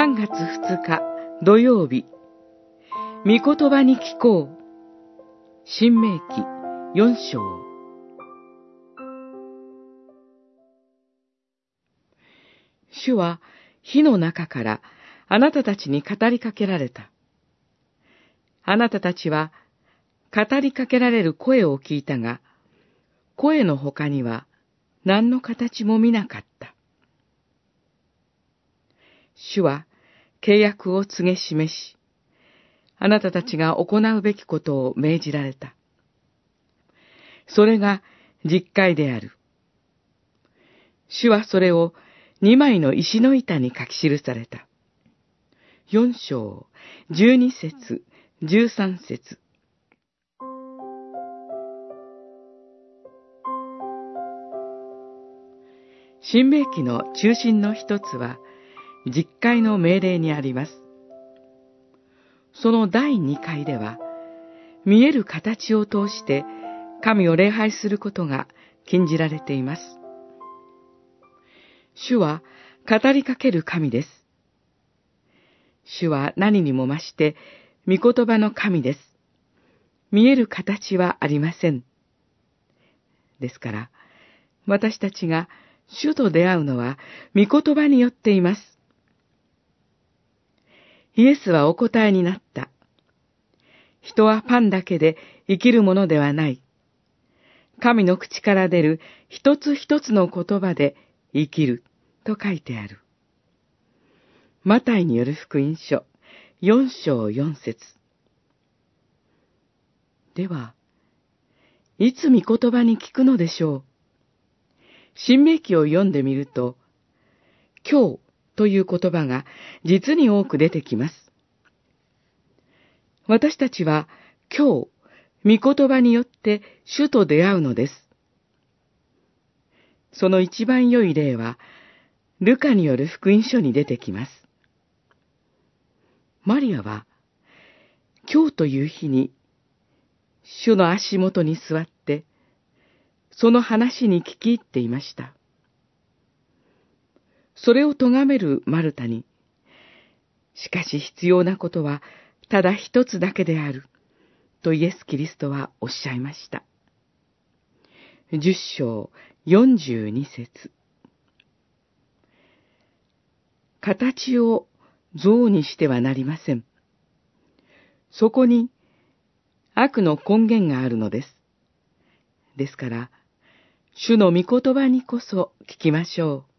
3月2日土曜日、御言葉に聞こう。新明記4章。主は火の中からあなたたちに語りかけられた。あなたたちは語りかけられる声を聞いたが、声の他には何の形も見なかった。主は契約を告げ示し、あなたたちが行うべきことを命じられた。それが実戒である。主はそれを二枚の石の板に書き記された。四章、十二節、十三節。新明記の中心の一つは、実会の命令にあります。その第二回では、見える形を通して神を礼拝することが禁じられています。主は語りかける神です。主は何にも増して御言葉の神です。見える形はありません。ですから、私たちが主と出会うのは御言葉によっています。イエスはお答えになった。人はパンだけで生きるものではない。神の口から出る一つ一つの言葉で生きると書いてある。マタイによる福音書四章四節では、いつ御言葉に聞くのでしょう？新明記を読んでみると、今日という言葉が実に多く出てきます。私たちは今日、御言葉によって主と出会うのです。その一番良い例は、ルカによる福音書に出てきます。マリアは、今日という日に、主の足元に座って、その話に聞き入っていました。それを咎めるマルタに、しかし必要なことはただ一つだけである、とイエス・キリストはおっしゃいました。十章四十二節形を像にしてはなりません。そこに悪の根源があるのです。ですから、主の御言葉にこそ聞きましょう。